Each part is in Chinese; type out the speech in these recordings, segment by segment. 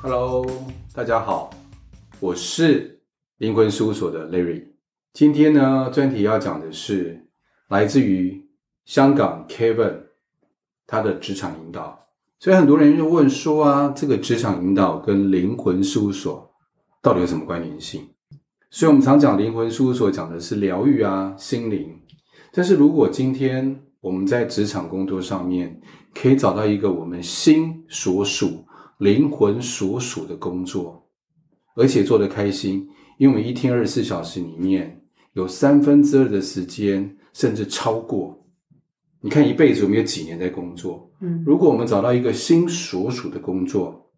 Hello，大家好，我是灵魂事务所的 Larry。今天呢，专题要讲的是来自于香港 Kevin 他的职场引导。所以很多人就问说啊，这个职场引导跟灵魂事务所到底有什么关联性？所以我们常讲灵魂事务所讲的是疗愈啊，心灵。但是如果今天我们在职场工作上面可以找到一个我们心所属、灵魂所属的工作，而且做得开心，因为我们一天二十四小时里面有三分之二的时间，甚至超过。你看一辈子我们有几年在工作？嗯，如果我们找到一个心所属的工作，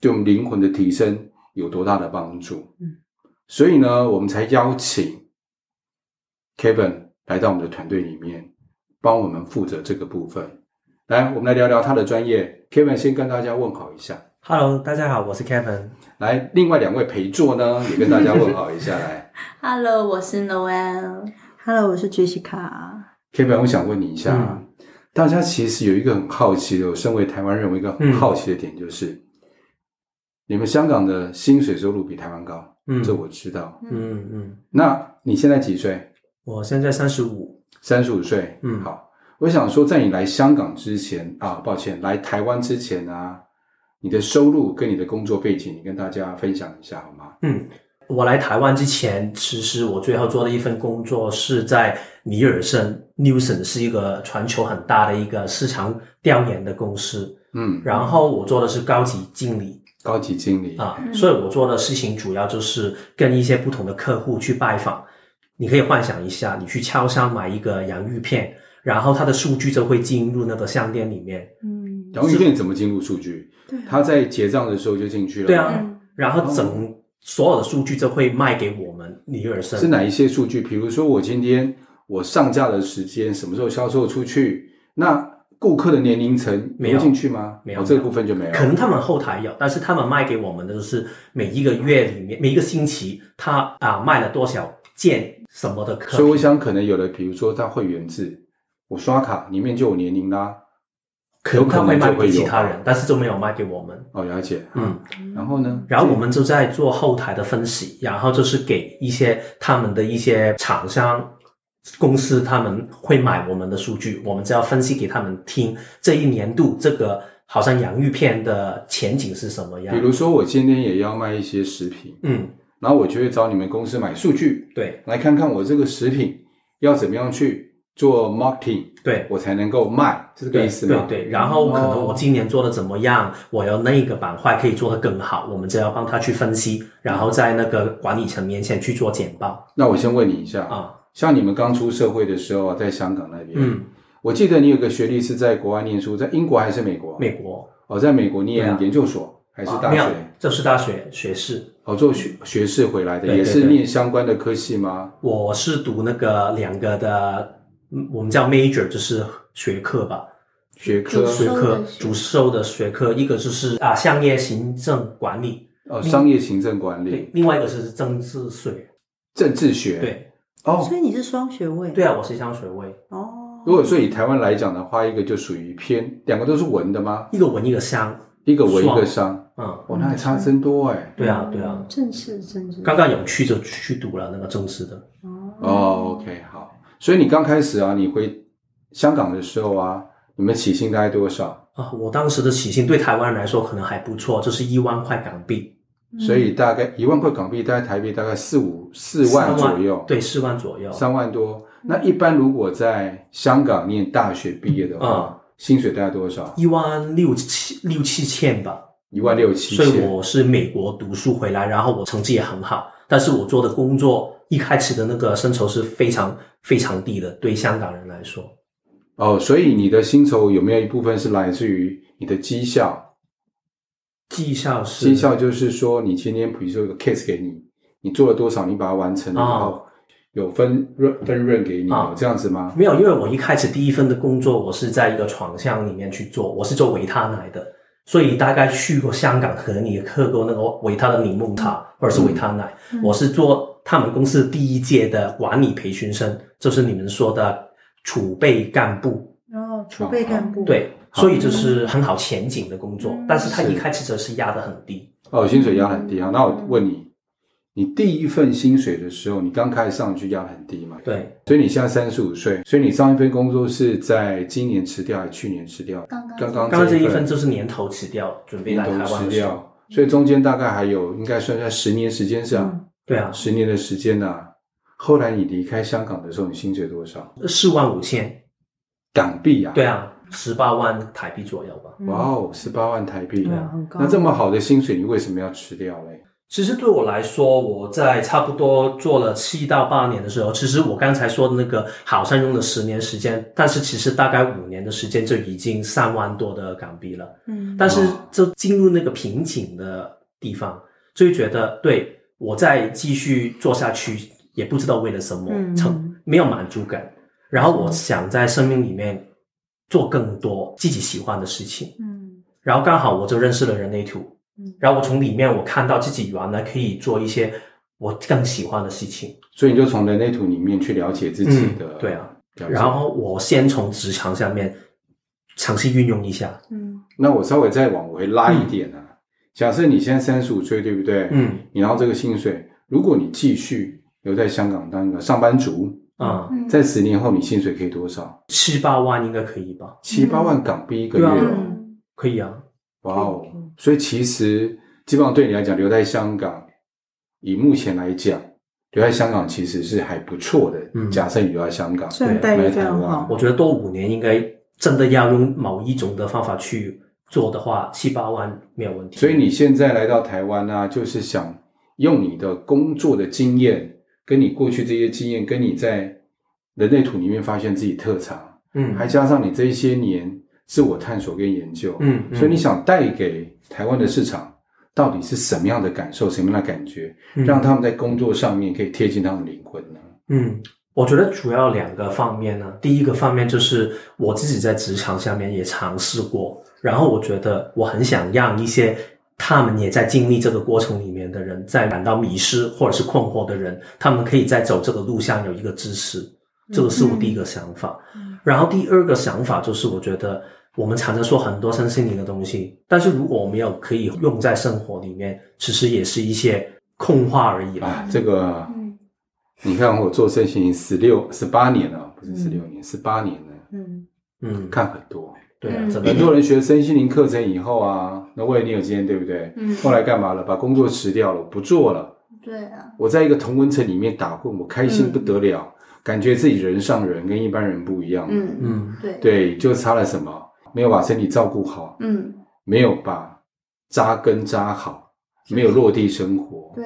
对我们灵魂的提升有多大的帮助？嗯，所以呢，我们才邀请 Kevin 来到我们的团队里面，帮我们负责这个部分。来，我们来聊聊他的专业。Kevin 先跟大家问好一下。Hello，大家好，我是 Kevin。来，另外两位陪坐呢，也跟大家问好一下。来，Hello，我是 Noel。Hello，我是 Jessica。Kevin，我想问你一下，嗯、大家其实有一个很好奇的，我身为台湾人，有一个很好奇的点就是，嗯、你们香港的薪水收入比台湾高，嗯，这我知道，嗯嗯。那你现在几岁？我现在三十五，三十五岁，嗯，好。我想说，在你来香港之前啊，抱歉，来台湾之前啊，你的收入跟你的工作背景，你跟大家分享一下好吗？嗯。我来台湾之前，其实我最后做的一份工作是在尼尔森 （Nielsen） 是一个全球很大的一个市场调研的公司。嗯，然后我做的是高级经理。高级经理啊，所以我做的事情主要就是跟一些不同的客户去拜访。你可以幻想一下，你去超商买一个洋芋片，然后它的数据就会进入那个商店里面。嗯，洋芋片怎么进入数据？对，他在结账的时候就进去了。对啊，然后整。哦所有的数据就会卖给我们尼尔森。是哪一些数据？比如说我今天我上架的时间，什么时候销售出去？那顾客的年龄层没有进去吗？没有，哦，这个部分就没有。可能他们后台有，但是他们卖给我们的就是每一个月里面，每一个星期他啊卖了多少件什么的客。所以我想可能有的，比如说他会员制，我刷卡里面就有年龄啦。可能他会卖给其他人，但是就没有卖给我们。哦，了解。嗯，然后呢？然后我们就在做后台的分析，然后就是给一些他们的一些厂商公司，他们会买我们的数据，我们只要分析给他们听，这一年度这个好像洋芋片的前景是什么样。比如说，我今天也要卖一些食品，嗯，然后我就会找你们公司买数据，对，来看看我这个食品要怎么样去。做 marketing，对，我才能够卖，是这个意思吗？对对，然后可能我今年做的怎么样，哦、我要那个板块可以做得更好，我们就要帮他去分析，然后在那个管理层面前去做简报。那我先问你一下啊，像你们刚出社会的时候，在香港那边，嗯，我记得你有个学历是在国外念书，在英国还是美国？美国。哦，在美国念研究所、啊、还是大学？这是大学学士。哦，做学学士回来的，对对对，也是念相关的科系吗？我是读那个两个的。我们叫 major，就是学科吧，学科。学科主修的学科，一个就是啊商业行政管理，哦商业行政管理，对，另外一个是政治学，政治学，对，哦，所以你是双学位，对啊，我是双学位，哦，如果说以台湾来讲的话，一个就属于偏，两个都是文的吗？一个文一个商，一个文一个商，嗯，哇，那还差真多哎，对啊对啊，政治政治，刚刚有去就去读了那个政治的，哦，哦，OK 好。所以你刚开始啊，你回香港的时候啊，你们起薪大概多少啊？我当时的起薪对台湾人来说可能还不错，就是一万块港币。所以大概一万块港币，大概台币大概四五四万左右。对，四万左右，三万多。那一般如果在香港念大学毕业的话，嗯、薪水大概多少？一万六七六七千吧。一万六七千。所以我是美国读书回来，然后我成绩也很好，但是我做的工作。一开始的那个薪酬是非常非常低的，对香港人来说。哦，所以你的薪酬有没有一部分是来自于你的绩效？绩效是？绩效就是说，你今天比如说有个 case 给你，你做了多少，你把它完成了，然后有分润分润给你，哦，这样子吗？没有，因为我一开始第一份的工作，我是在一个床箱里面去做，我是做维他奶的，所以大概去过香港，可能你也喝过那个维他的柠檬茶，或者是维他奶，嗯，我是做。他们公司第一届的管理培训生，就是你们说的储备干部。哦，储备干部。对，所以就是很好前景的工作，嗯、但是他一开始则是压得很低。哦，薪水压很低啊。那我问你，你第一份薪水的时候，你刚开始上去压很低嘛？对，所以你现在三十五岁，所以你上一份工作是在今年辞掉还是去年辞掉？刚刚刚刚刚刚这一份就是年头辞掉，准备来台湾辞掉，所以中间大概还有应该算在十年时间上。嗯、对啊，十年的时间呐、啊。后来你离开香港的时候，你薪水多少？四万五千港币啊？对啊，十八万台币左右吧。哇哦，十八万台币，对啊，很高。那这么好的薪水，你为什么要吃掉嘞？其实对我来说，我在差不多做了七到八年的时候，其实我刚才说的那个好像用了十年时间，但是其实大概五年的时间就已经三万多的港币了。嗯，但是就进入那个瓶颈的地方，就会觉得对我再继续做下去。也不知道为了什么，成没有满足感。然后我想在生命里面做更多自己喜欢的事情。嗯，然后刚好我就认识了人类图。嗯，然后我从里面我看到自己原来可以做一些我更喜欢的事情。所以你就从人类图里面去了解自己的。嗯、对啊。然后我先从职场下面尝试运用一下。嗯。那我稍微再往回拉一点啊。嗯、假设你现在三十五岁，对不对？嗯。你拿到这个薪水，如果你继续。留在香港当一个上班族啊，嗯、在十年后你薪水可以多少？七八万应该可以吧？七八万港币一个月哦，嗯、可以啊。哇哦！所以其实基本上对你来讲，留在香港，以目前来讲，留在香港其实是还不错的。嗯，假设你留在香港，对，待遇非常好。我觉得多五年应该真的要用某一种的方法去做的话，七八万没有问题。所以你现在来到台湾呢、啊，就是想用你的工作的经验。跟你过去这些经验，跟你在人类图里面发现自己特长，嗯，还加上你这些年自我探索跟研究，嗯，嗯，所以你想带给台湾的市场到底是什么样的感受，什么样的感觉，嗯，让他们在工作上面可以贴近他们灵魂呢？嗯，我觉得主要两个方面呢，第一个方面就是我自己在职场下面也尝试过，然后我觉得我很想让一些。他们也在经历这个过程里面的人，在感到迷失或者是困惑的人，他们可以在走这个路上有一个支持，这个是我第一个想法。嗯、然后第二个想法就是，我觉得我们常常说很多身心灵的东西，但是如果我们要可以用在生活里面，其实也是一些空话而已啊。这个，嗯、你看我做身心灵十六、十八年了，不是十六年，十八、嗯、年了，嗯嗯，看很多。对啊，很多人学身心灵课程以后啊，那我也你有经验，对不对？嗯。后来干嘛了？把工作辞掉了，不做了。对啊。我在一个同温层里面打混，我开心不得了，感觉自己人上人，跟一般人不一样。嗯嗯。对。对，就差了什么？没有把身体照顾好。嗯。没有把扎根扎好。没有落地生活，对，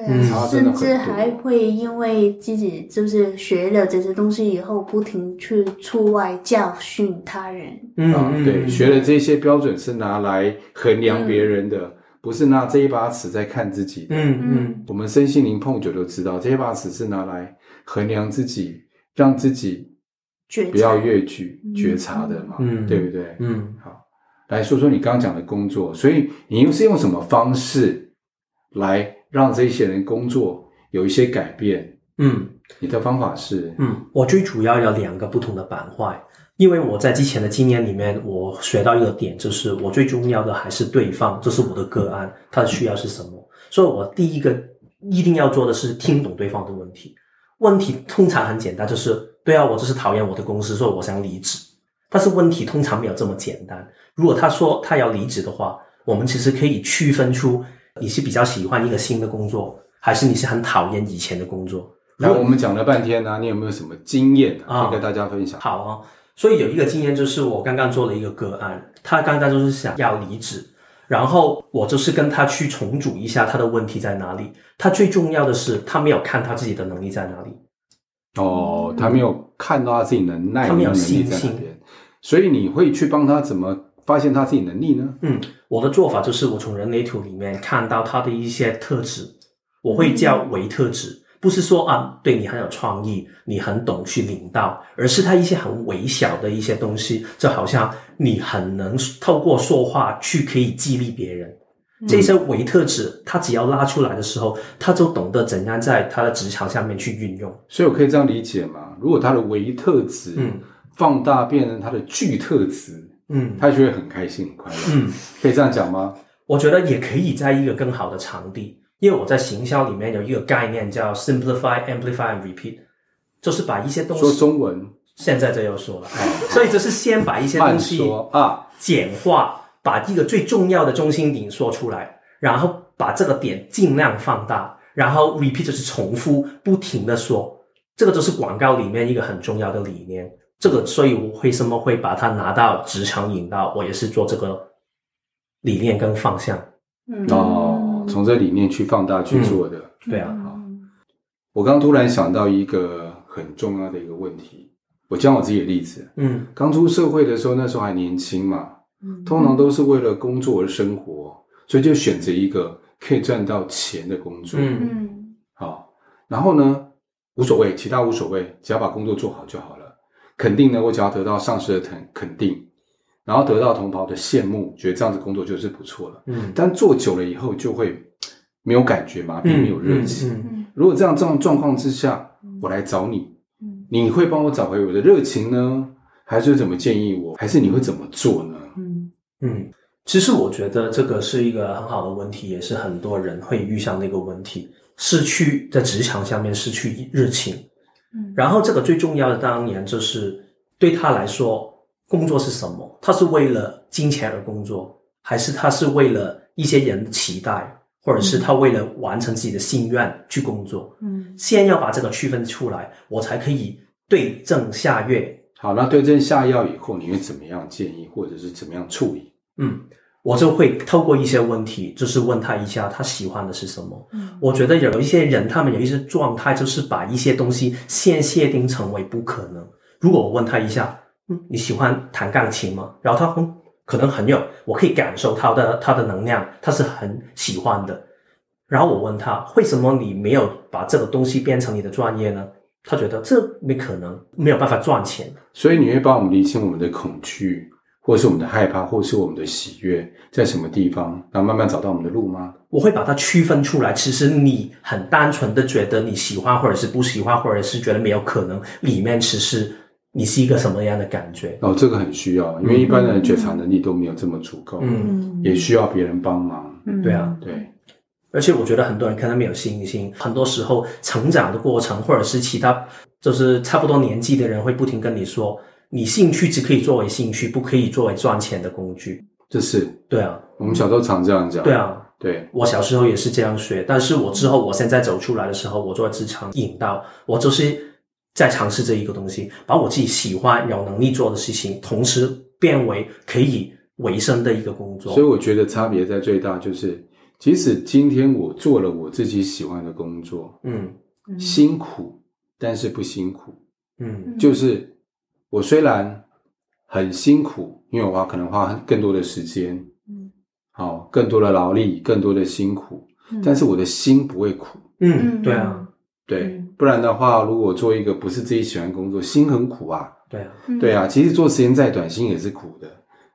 甚至还会因为自己就是学了这些东西以后，不停去出外教训他人。嗯，对，学了这些标准是拿来衡量别人的，不是拿这一把尺在看自己的。嗯嗯，我们身心灵碰久都知道，这一把尺是拿来衡量自己，让自己不要越矩觉察的嘛，嗯对不对？嗯，好，来说说你刚刚讲的工作，所以你又是用什么方式？来让这些人工作有一些改变。嗯，你的方法是？嗯，我最主要有两个不同的板块，因为我在之前的经验里面，我学到一个点，就是我最重要的还是对方，这是我的个案，他的需要是什么。所以我第一个一定要做的是听懂对方的问题。问题通常很简单，就是对啊，我就是讨厌我的公司，所以我想离职。但是问题通常没有这么简单。如果他说他要离职的话，我们其实可以区分出。你是比较喜欢一个新的工作，还是你是很讨厌以前的工作？然后我们讲了半天呢、啊，你有没有什么经验可以跟大家分享？哦、好啊、哦，所以有一个经验就是我刚刚做了一个个案，他刚刚就是想要离职，然后我就是跟他去重组一下他的问题在哪里。他最重要的是他没有看他自己的能力在哪里。哦，他没有看到他自己能耐，他没有信心。所以你会去帮他怎么？发现他自己能力呢？嗯，我的做法就是我从人类图里面看到他的一些特质，我会叫为特质，不是说啊，对你很有创意，你很懂去领导，而是他一些很微小的一些东西，就好像你很能透过说话去可以激励别人。嗯、这些维特质，他只要拉出来的时候，他就懂得怎样在他的职场下面去运用。所以我可以这样理解吗？如果他的维特质，嗯，放大变成他的巨特质。嗯，他就会很开心、很快乐。嗯，可以这样讲吗？我觉得也可以在一个更好的场地，因为我在行销里面有一个概念叫 simplify, amplify and repeat，就是把一些东西说中文，现在就要说了，所以就是先把一些东西说啊。简化，把一个最重要的中心点说出来，然后把这个点尽量放大，然后 repeat 就是重复不停的说，这个就是广告里面一个很重要的理念。这个，所以我为什么会把它拿到职场引导？我也是做这个理念跟方向。嗯哦，从这理念去放大去做的。嗯、对啊。好，我刚突然想到一个很重要的一个问题，我讲我自己的例子。嗯，刚出社会的时候，那时候还年轻嘛，通常都是为了工作而生活，所以就选择一个可以赚到钱的工作。嗯嗯，好，然后呢，无所谓，其他无所谓，只要把工作做好就好了。肯定呢，我只要得到上司的肯肯定，然后得到同袍的羡慕，觉得这样子工作就是不错了。嗯，但做久了以后就会没有感觉嘛，并没有热情。嗯嗯。如果这样这样状况之下，我来找你，你会帮我找回我的热情呢，还是怎么建议我，还是你会怎么做呢？嗯。嗯，其实我觉得这个是一个很好的问题，也是很多人会遇上的一个问题，失去在职场下面失去热情。然后这个最重要的当然就是对他来说，工作是什么？他是为了金钱而工作，还是他是为了一些人的期待，或者是他为了完成自己的心愿去工作？嗯，先要把这个区分出来，我才可以对症下药。好，那对症下药以后，你会怎么样建议，或者是怎么样处理？嗯。我就会透过一些问题，就是问他一下他喜欢的是什么。嗯，我觉得有一些人，他们有一些状态，就是把一些东西先设定成为不可能。如果我问他一下，嗯，你喜欢弹钢琴吗？然后他嗯，可能很有，我可以感受他的他的能量，他是很喜欢的。然后我问他，为什么你没有把这个东西变成你的专业呢？他觉得这没可能，没有办法赚钱。所以你会帮我们理清我们的恐惧。或是我们的害怕，或是我们的喜悦，在什么地方，然后慢慢找到我们的路吗？我会把它区分出来。其实你很单纯的觉得你喜欢，或者是不喜欢，或者是觉得没有可能，里面其实你是一个什么样的感觉？哦，这个很需要，因为一般人觉察能力都没有这么足够，嗯，也需要别人帮忙。嗯，对啊，对。而且我觉得很多人可能没有信心，很多时候成长的过程，或者是其他就是差不多年纪的人会不停跟你说。你兴趣只可以作为兴趣，不可以作为赚钱的工具。这是对啊，我们小时候常这样讲。对啊，对，我小时候也是这样学，但是我之后，我现在走出来的时候，我做职场引导，我就是在尝试这一个东西，把我自己喜欢、有能力做的事情，同时变为可以维生的一个工作。所以我觉得差别在最大就是，即使今天我做了我自己喜欢的工作，嗯，辛苦，但是不辛苦，嗯，就是。我虽然很辛苦，因为我花可能花更多的时间，嗯，好，更多的劳力，更多的辛苦，嗯，但是我的心不会苦，嗯，对啊，对，不然的话，如果做一个不是自己喜欢工作，心很苦啊，对啊，对啊，其实做时间再短，心也是苦的，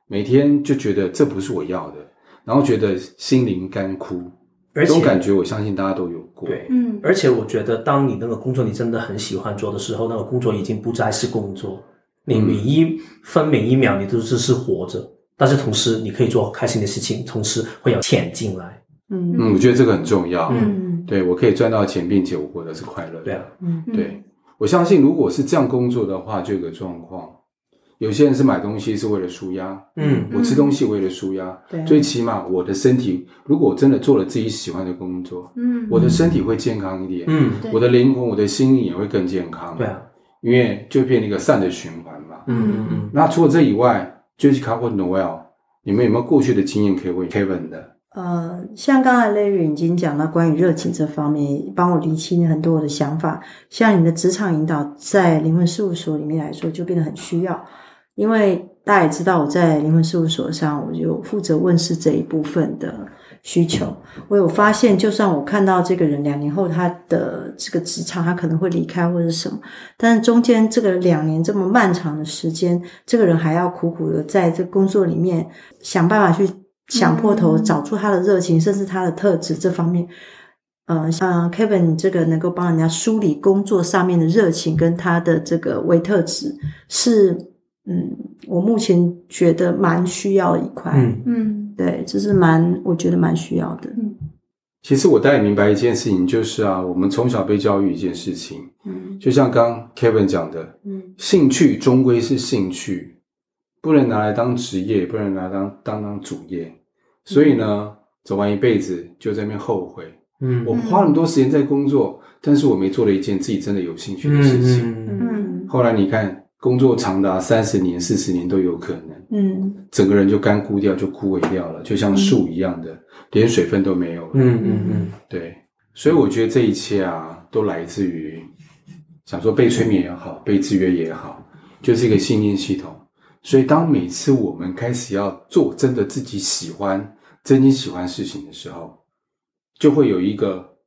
每天就觉得这不是我要的，然后觉得心灵干枯，而且这种感觉，我相信大家都有过，对，嗯，而且我觉得，当你那个工作你真的很喜欢做的时候，那个工作已经不再是工作。你每一分每一秒，你都只是活着，但是同时你可以做开心的事情，同时会有钱进来。嗯嗯，我觉得这个很重要。嗯，对，我可以赚到钱，并且我活得是快乐的。对啊，嗯，对，我相信如果是这样工作的话，就有个状况，有些人是买东西是为了舒压，嗯，我吃东西为了舒压，对，最起码我的身体，如果我真的做了自己喜欢的工作，嗯，我的身体会健康一点，嗯，我的灵魂、我的心灵也会更健康。对啊。因为就变成一个善的循环嘛。嗯嗯嗯。那除了这以外，Jessica 或 Noel，你们有没有过去的经验可以问 Kevin 的？呃，像刚才 Larry 已经讲到关于热情这方面，帮我厘清了很多我的想法。像你的职场引导，在灵魂事务所里面来说，就变得很需要，因为大家也知道，我在灵魂事务所上，我就负责问事这一部分的。需求，我有发现，就算我看到这个人两年后他的这个职场，他可能会离开或者什么，但是中间这个两年这么漫长的时间，这个人还要苦苦的在这工作里面想办法去想破头找出他的热情，甚至他的特质这方面。呃，像 Kevin 这个能够帮人家梳理工作上面的热情跟他的这个微特质，是嗯，我目前觉得蛮需要一块。嗯嗯对，这是蛮我觉得蛮需要的。嗯其实我大概明白一件事情，就是啊，我们从小被教育一件事情，嗯就像刚 Kevin 讲的，嗯兴趣终归是兴趣，不能拿来当职业，不能拿来当当当主业。所以呢，走完一辈子就在那边后悔，嗯我花那么多时间在工作，但是我没做了一件自己真的有兴趣的事情。嗯嗯后来你看，工作长达三十年、四十年都有可能，嗯。整个人就干枯掉，就枯萎掉了，就像树一样的，连水分都没有了。嗯嗯嗯。对，所以我觉得这一切啊，都来自于想说被催眠也好，被制约也好，就是一个信念系统。所以当每次我们开始要做真的自己喜欢、真心喜欢事情的时候，就会有一个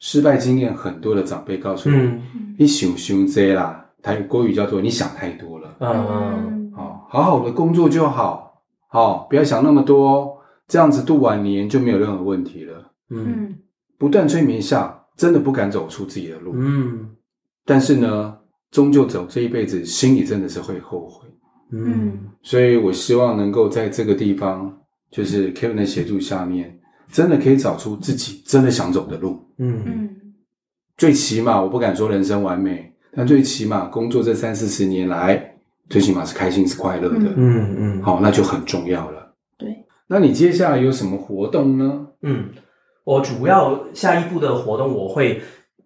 失败经验很多的长辈告诉你：“嗯。你想想这啦，台语国语叫做你想太多了。嗯哦，好好的工作就好，好、不要想那么多，这样子度晚年就没有任何问题了。”嗯嗯不断催眠下，真的不敢走出自己的路。嗯但是呢，终究走这一辈子，心里真的是会后悔。嗯所以我希望能够在这个地方，就是 Kevin 的协助下面，真的可以找出自己真的想走的路。嗯嗯最起码，我不敢说人生完美，但最起码工作这三四十年来，最起码是开心是快乐的。嗯嗯好，那就很重要了。对，那你接下来有什么活动呢？嗯，我主要下一步的活动我会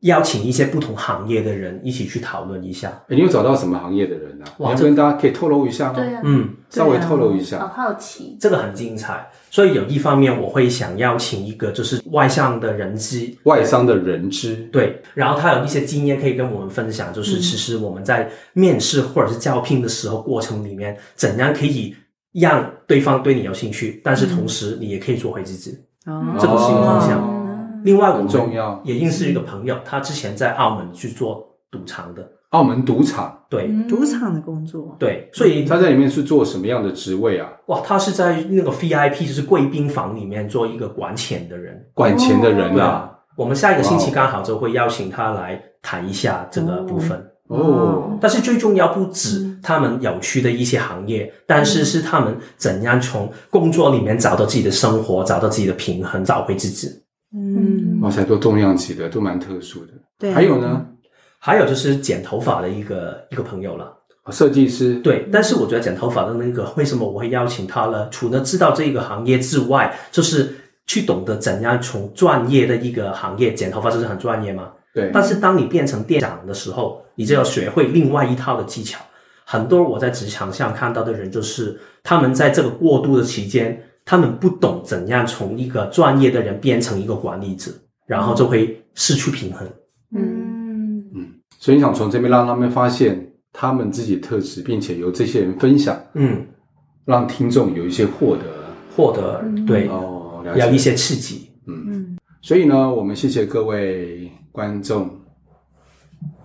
邀请一些不同行业的人一起去讨论一下。诶你有找到什么行业的人啊？我跟大家可以透露一下吗？对啊，嗯，稍微透露一下。好好奇，这个很精彩，所以有一方面我会想邀请一个就是外向的人资，外商的人资，对，然后他有一些经验可以跟我们分享，就是其实我们在面试或者是招聘的时候过程里面，怎样可以让对方对你有兴趣，但是同时你也可以做回自己。哦这个是一个方向哦另外，我很们重要也认识一个朋友，他之前在澳门去做赌场的，澳门赌场，对、嗯。赌场的工作，对，所以他在里面是做什么样的职位啊？哇，他是在那个 VIP 就是贵宾房里面做一个管钱的人。管钱的人啊，我们下一个星期刚好就会邀请他来谈一下这个部分。哦，但是最重要不止他们有趣的一些行业，但是是他们怎样从工作里面找到自己的生活，找到自己的平衡，找回自己。嗯，哇塞，都重量级的，都蛮特殊的。对啊还有呢，还有就是剪头发的一个一个朋友了。设计师，对，但是我觉得剪头发的那个，为什么我会邀请他呢？除了知道这个行业之外，就是去懂得怎样从专业的一个行业，剪头发就是很专业嘛。对，但是当你变成店长的时候，你就要学会另外一套的技巧。很多我在职场上看到的人，就是他们在这个过渡的期间，他们不懂怎样从一个专业的人变成一个管理者，然后就会失去平衡。嗯嗯所以你想从这边让他们发现他们自己的特质，并且由这些人分享，嗯，让听众有一些获得。获得对，哦。有一些刺激。嗯，所以呢，我们谢谢各位观众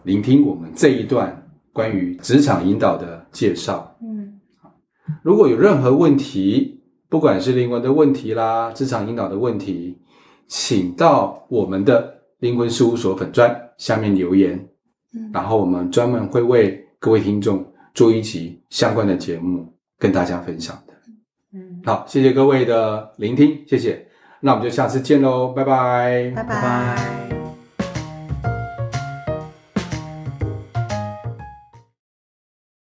聆听我们这一段关于职场引导的介绍。嗯如果有任何问题，不管是灵魂的问题啦，职场引导的问题，请到我们的灵魂事务所粉专下面留言，嗯。然后我们专门会为各位听众做一集相关的节目跟大家分享的。嗯，好，谢谢各位的聆听，谢谢。那我们就下次见喽，拜。拜，拜。拜拜